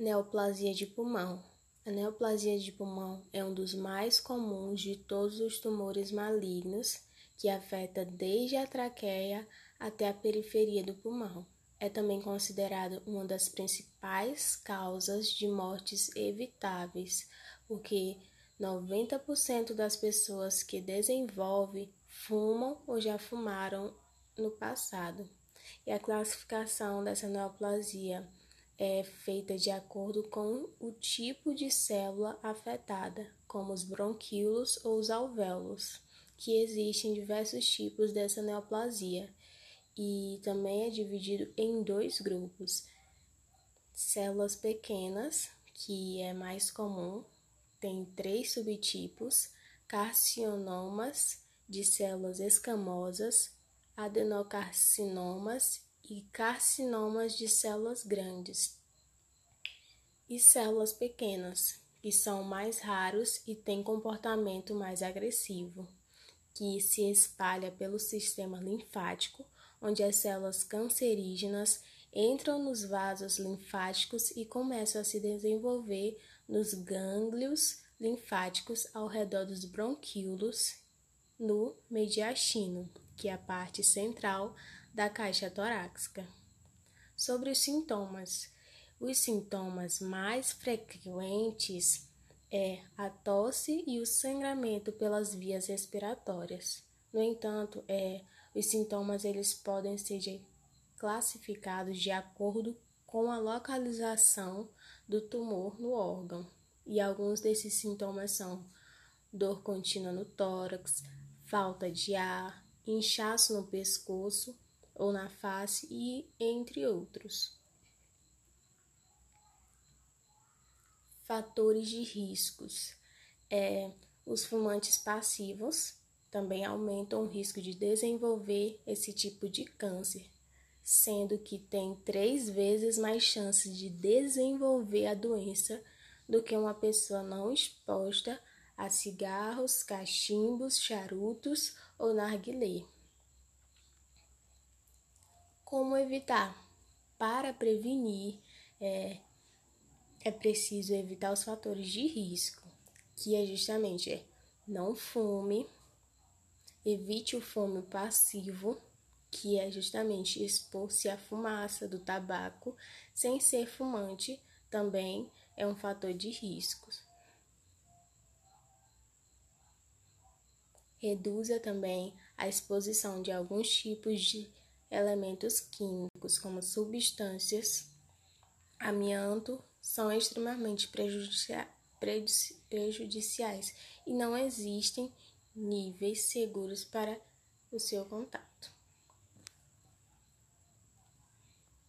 Neoplasia de pulmão. A neoplasia de pulmão é um dos mais comuns de todos os tumores malignos que afeta desde a traqueia até a periferia do pulmão. É também considerado uma das principais causas de mortes evitáveis, porque 90% das pessoas que desenvolvem fumam ou já fumaram no passado. E a classificação dessa neoplasia é feita de acordo com o tipo de célula afetada, como os bronquíolos ou os alvéolos, que existem diversos tipos dessa neoplasia e também é dividido em dois grupos: células pequenas, que é mais comum, tem três subtipos: carcinomas de células escamosas, adenocarcinomas e carcinomas de células grandes e células pequenas, que são mais raros e têm comportamento mais agressivo, que se espalha pelo sistema linfático, onde as células cancerígenas entram nos vasos linfáticos e começam a se desenvolver nos gânglios linfáticos ao redor dos bronquíolos no mediastino, que é a parte central da caixa torácica. Sobre os sintomas. Os sintomas mais frequentes é a tosse e o sangramento pelas vias respiratórias. No entanto, é, os sintomas eles podem ser classificados de acordo com a localização do tumor no órgão. E alguns desses sintomas são dor contínua no tórax, falta de ar, inchaço no pescoço, ou na face e entre outros. Fatores de riscos. É, os fumantes passivos também aumentam o risco de desenvolver esse tipo de câncer, sendo que tem três vezes mais chances de desenvolver a doença do que uma pessoa não exposta a cigarros, cachimbos, charutos ou narguilé. Como evitar? Para prevenir, é, é preciso evitar os fatores de risco, que é justamente é, não fume, evite o fumo passivo, que é justamente expor-se à fumaça do tabaco sem ser fumante, também é um fator de riscos. Reduza também a exposição de alguns tipos de elementos químicos, como substâncias, amianto, são extremamente prejudicia prejudiciais e não existem níveis seguros para o seu contato.